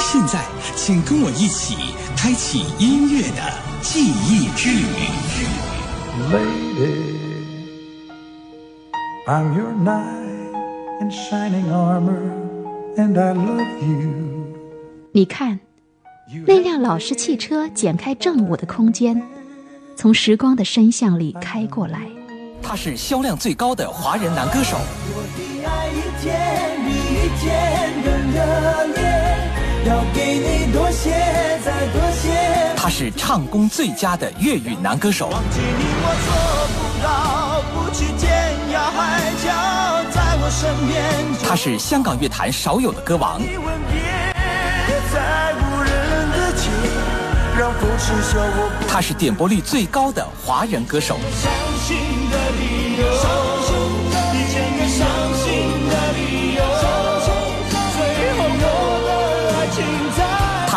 现在，请跟我一起开启音乐的记忆之旅。Lady, I'm your knight in shining armor, and I love you. 你看，那辆老式汽车剪开正午的空间，从时光的深巷里开过来。他是销量最高的华人男歌手，我的爱一天比一天更热烈，要给你多些，再多些。他是唱功最佳的粤语男歌手，忘记你我做不到，不去天涯海角，在我身边。他是香港乐坛少有的歌王，你吻别在无人的街，让风痴笑我不他是点播率最高的华人歌手，相信的理由，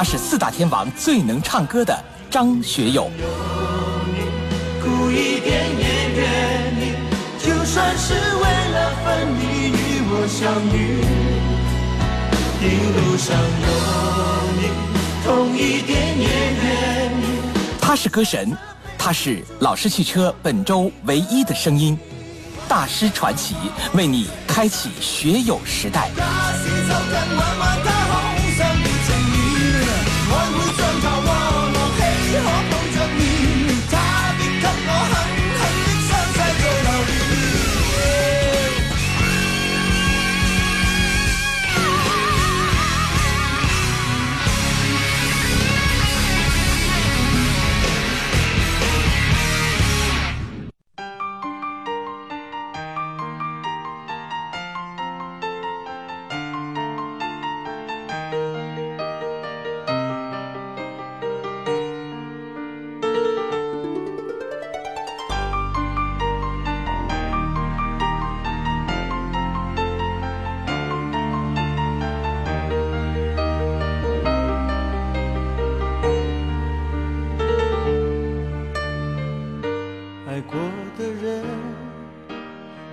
是四大天王最能唱歌的张学友。苦一点也愿意，就算是为了分离与我相遇，一路上有你，痛一点也愿意。他是歌神，他是老式汽车本周唯一的声音，大师传奇为你开启学友时代。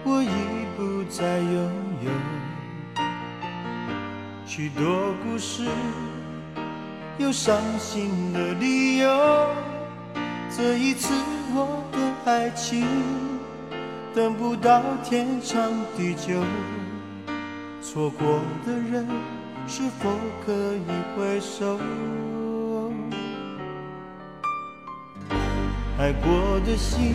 我已不再拥有。许多故事，有伤心的理由。这一次我的爱情，等不到天长地久。错过的人，是否可以回首？爱过的心，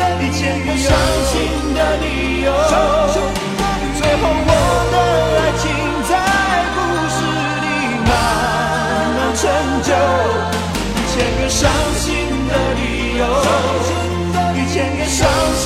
一千个伤心的理由，最后我的爱情在故事里慢慢成就。一千个伤心的理由，一千个伤心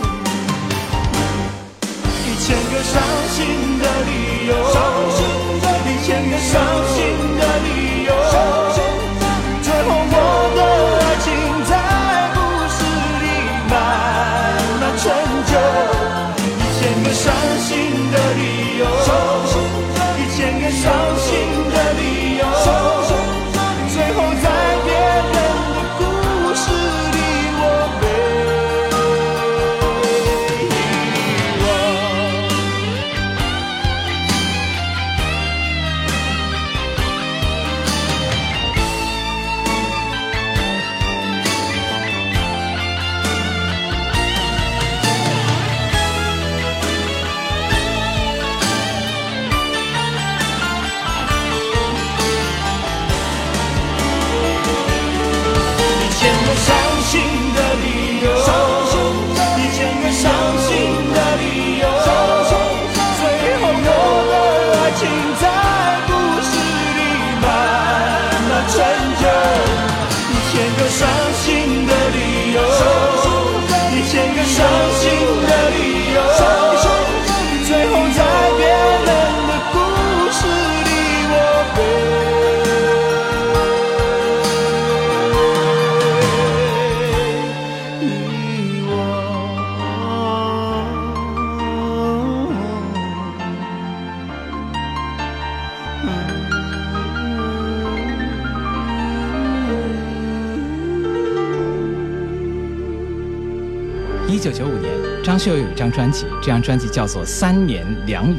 一千个伤心的理由，一千个伤心的理由，最后我的爱情在故事里慢慢陈旧。一千个伤心的理由，一千个伤心年，张学友有一张专辑，这张专辑叫做《三年两语》。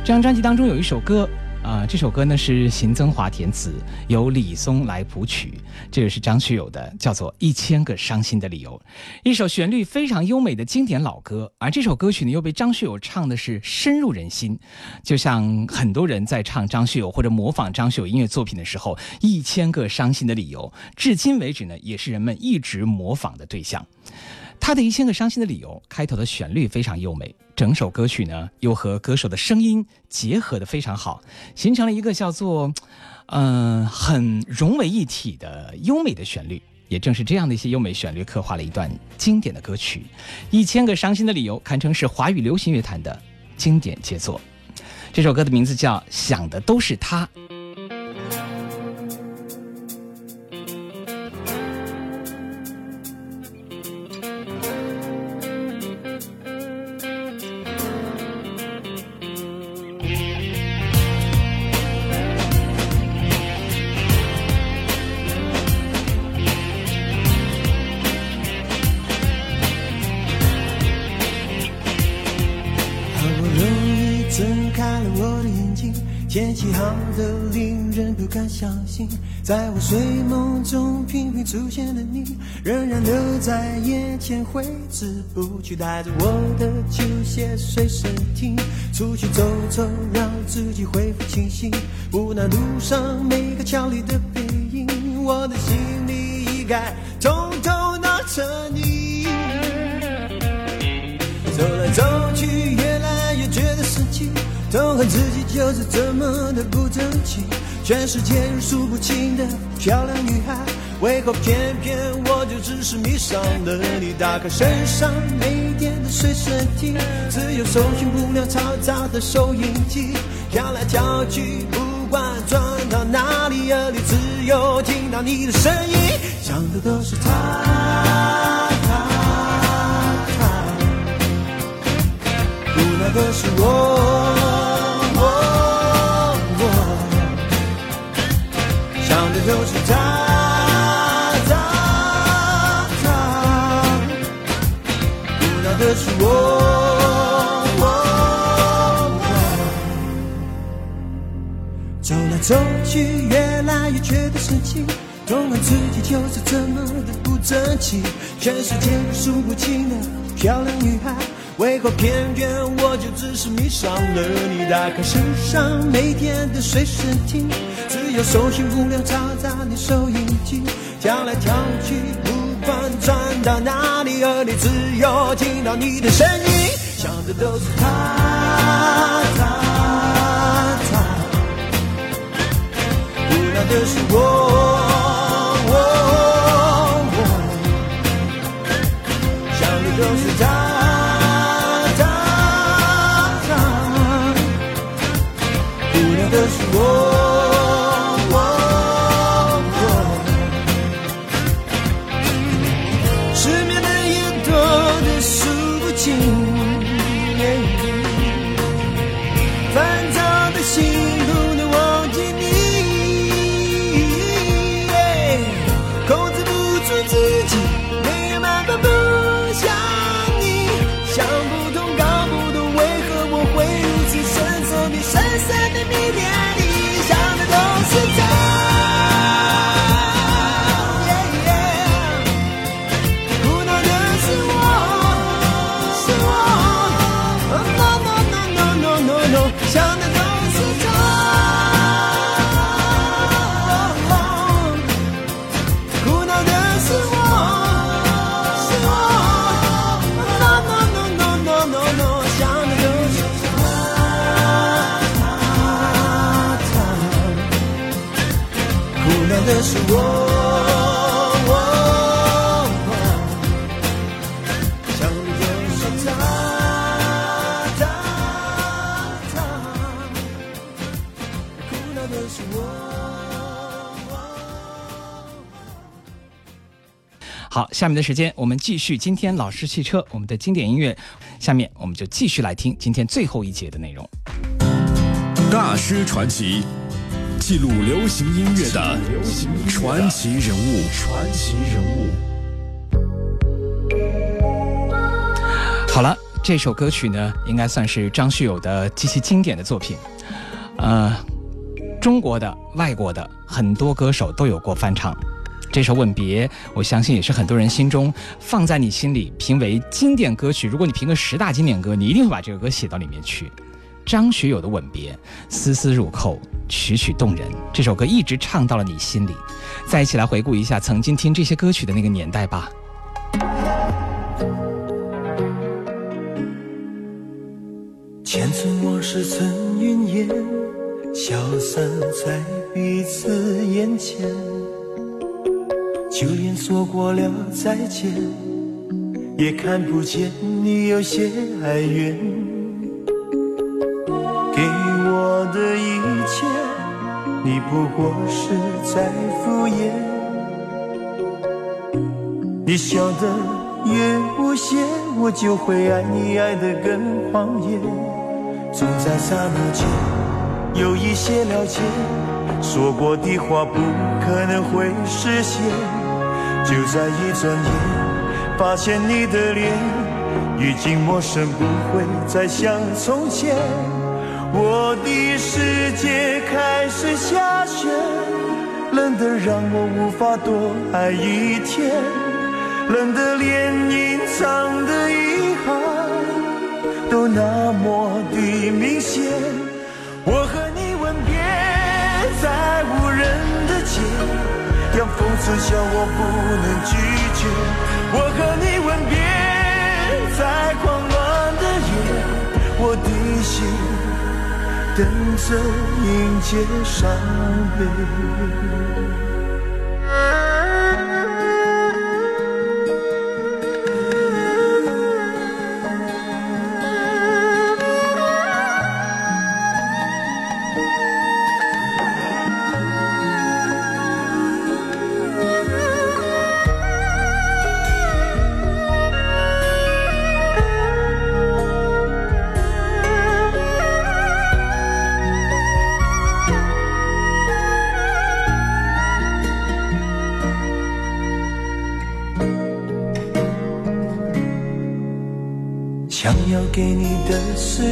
这张专辑当中有一首歌，啊、这首歌呢是邢增华填词，由李松来谱曲，这个是张学友的，叫做《一千个伤心的理由》，一首旋律非常优美的经典老歌。而这首歌曲呢，又被张学友唱的是深入人心，就像很多人在唱张学友或者模仿张学友音乐作品的时候，《一千个伤心的理由》，至今为止呢，也是人们一直模仿的对象。他的一千个伤心的理由开头的旋律非常优美，整首歌曲呢又和歌手的声音结合的非常好，形成了一个叫做，嗯、很融为一体的优美的旋律。也正是这样的一些优美旋律，刻画了一段经典的歌曲。一千个伤心的理由堪称是华语流行乐坛的经典杰作。这首歌的名字叫《想的都是他》。天气好的令人不敢相信，在我睡梦中频频出现的你，仍然留在眼前挥之不去，带着我的球鞋随身听，出去走走，让自己恢复清醒。无奈路上每个俏丽的背影，我的心里一概统统拿着你。走来走去，越来越觉得生气，痛恨自己就是这么的不争气。全世界有数不清的漂亮女孩，为何偏偏我就只是迷上了你？打开身上没电的随身听，只有搜寻不了嘈杂的收音机，跳来跳去，不管转到哪里，耳里只有听到你的声音，想的都是他。他他无奈的是，我都是他，他他，无奈的是我，我我走来走去，越来越觉得生气。痛恨自己就是这么的不争气，全世界数不清的漂亮女孩，为何偏偏我就只是迷上了你？打开身上每天的随身听，只有搜寻不了嘈杂的收音机，跳来跳去，不管转到哪里，耳里只有听到你的声音，想的都是他，他，他。无奈的是我，我我想的都是他，他他。无聊的是，我是我好下面的时间我们继续今天老式汽车我们的经典音乐下面我们就继续来听今天最后一节的内容。大师传奇记录流行音乐的传奇人物。传奇人物。好了，这首歌曲呢，应该算是张学友的极其经典的作品。呃，中国的、外国的很多歌手都有过翻唱。这首《吻别》，我相信也是很多人心中放在你心里评为经典歌曲。如果你评个十大经典歌，你一定会把这个歌写到里面去。张学友的《吻别》，丝丝入扣，曲曲动人。这首歌一直唱到了你心里。再一起来回顾一下曾经听这些歌曲的那个年代吧。前尘往事曾云烟，消散在彼此眼前。就连说过了再见，也看不见你有些哀怨。我的一切，你不过是在敷衍。你笑得越无邪，我就会爱你爱得更狂野。总在刹那间有一些了解，说过的话不可能会实现。就在一转眼，发现你的脸已经陌生，不会再像从前。我的世界开始下雪，冷得让我无法多爱一天，冷得连隐藏的遗憾都那么的明显。我和你吻别在无人的街，让风痴笑我不能拒绝。我和你等着迎接伤悲。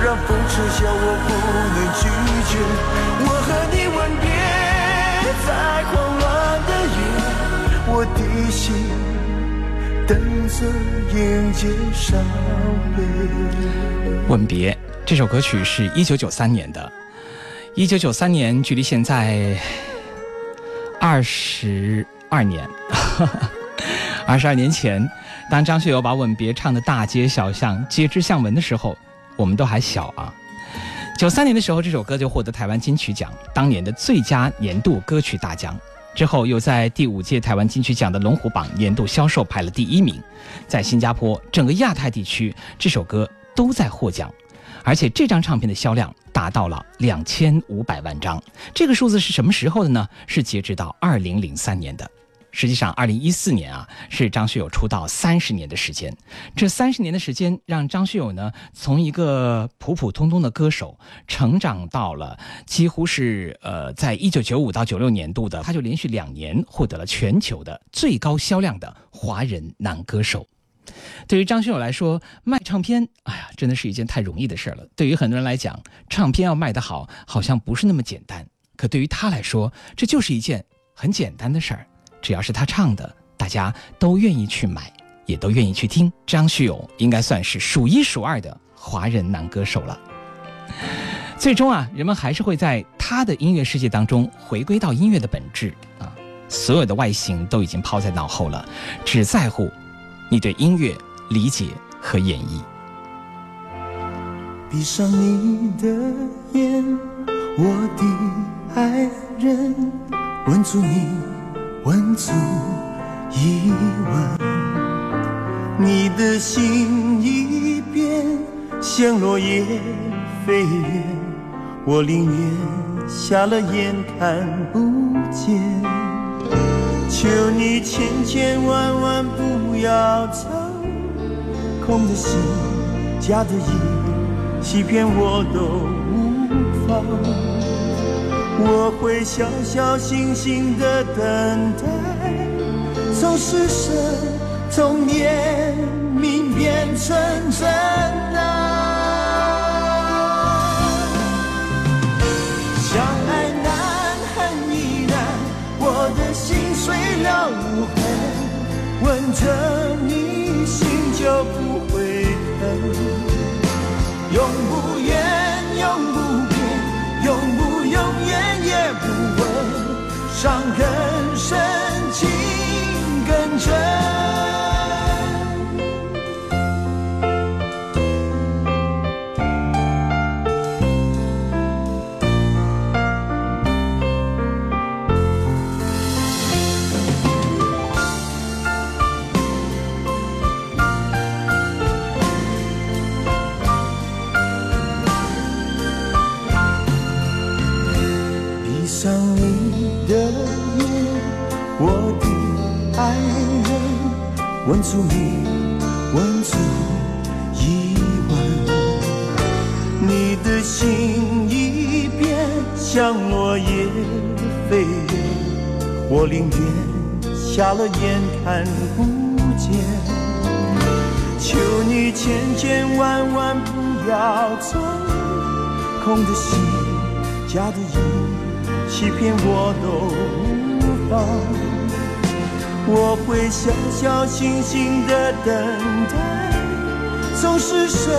让风痴笑我不能拒绝，我和你吻别在狂乱的夜，我的心等着迎接伤悲。吻别这首歌曲是一九九三年的，一九九三年距离现在二十二年，二十二年前，当张学友把《吻别》唱的大街小巷皆知巷闻的时候。我们都还小啊，九三年的时候，这首歌就获得台湾金曲奖当年的最佳年度歌曲大奖。之后又在第五届台湾金曲奖的龙虎榜年度销售排了第一名。在新加坡，整个亚太地区，这首歌都在获奖。而且这张唱片的销量达到了两千五百万张。这个数字是什么时候的呢？是截止到二零零三年的。实际上，二零一四年啊，是张学友出道三十年的时间。这三十年的时间，让张学友呢，从一个普普通通的歌手，成长到了几乎是呃，在一九九五到九六年度的，他就连续两年获得了全球的最高销量的华人男歌手。对于张学友来说，卖唱片，哎呀，真的是一件太容易的事了。对于很多人来讲，唱片要卖得好，好像不是那么简单。可对于他来说，这就是一件很简单的事儿。只要是他唱的，大家都愿意去买，也都愿意去听。张学友应该算是数一数二的华人男歌手了。最终啊，人们还是会在他的音乐世界当中回归到音乐的本质啊，所有的外形都已经抛在脑后了，只在乎你对音乐理解和演绎。闭上你的眼，我的爱人，吻住你。问足一问，你的心已变，像落叶飞远，我宁愿瞎了眼看不见。求你千千万万不要走，空的心，假的意，欺骗我都无妨。我会小小心心的等待，从失神，从念，明变成真啊！相爱难，恨亦难，我的心碎了无痕，吻着你心就不会疼，伤更深，情更真。问出你，问出疑问。你的心已变，像落叶飞远。我宁愿瞎了眼看不见。求你千千万万不要走，空的心，假的意，欺骗我都无妨。我会小小心心的等待，从失神，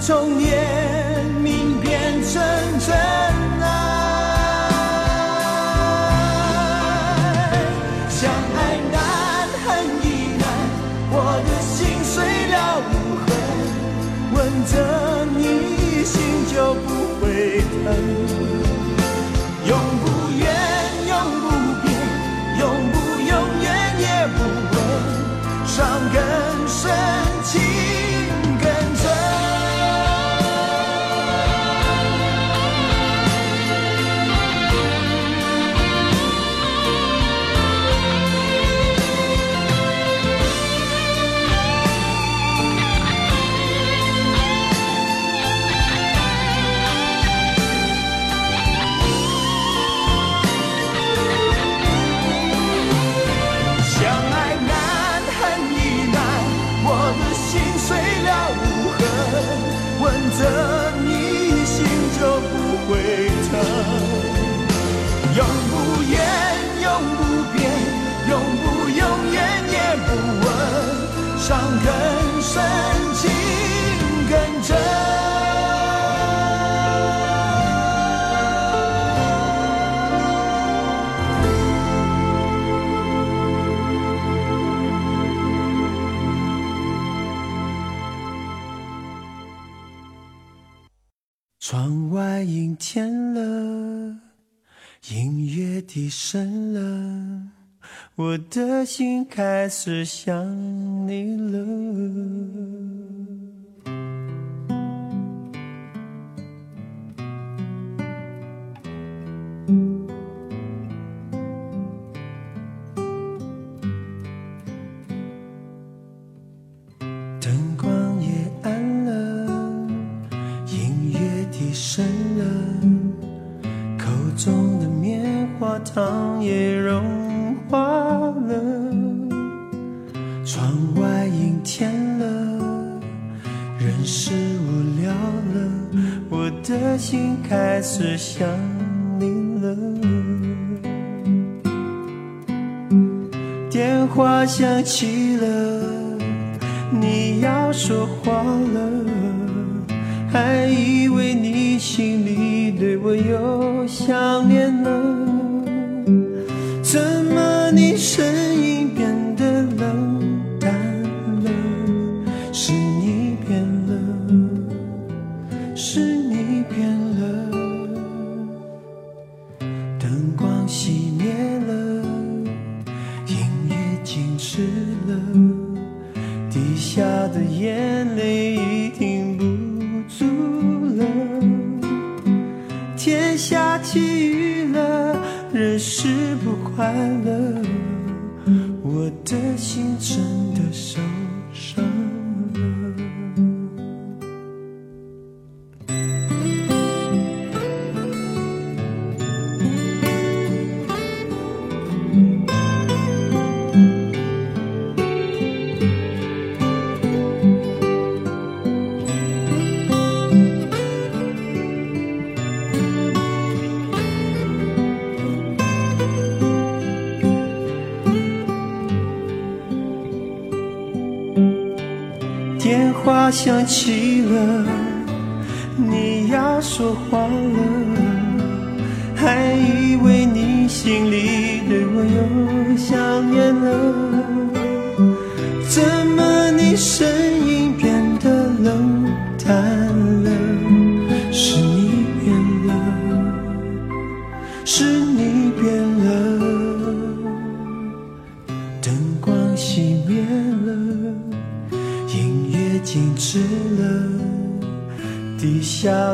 从念，明变成真爱。相爱难，恨亦难，我的心碎了无痕，吻着你心就不会疼，夜深了我的心开始想你了。糖也融化了。窗外阴天了，人是无聊了，我的心开始想你了。电话响起了，你要说话了。还话响起了，你要说话了，还以为你心里对我又想念了，怎么你声音变得冷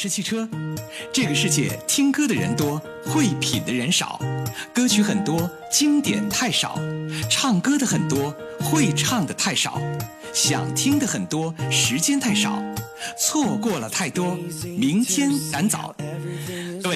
是汽车。这个世界听歌的人多，会品的人少，歌曲很多，经典太少；唱歌的很多，会唱的太少，想听的很多，时间太少，错过了太多，明天赶早。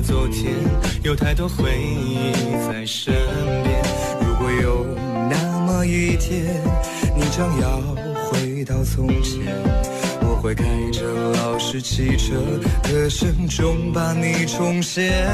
昨天，有太多回忆在身边。如果有那么一天，你将要回到从前。我会开着老式汽车，歌声中把你重现。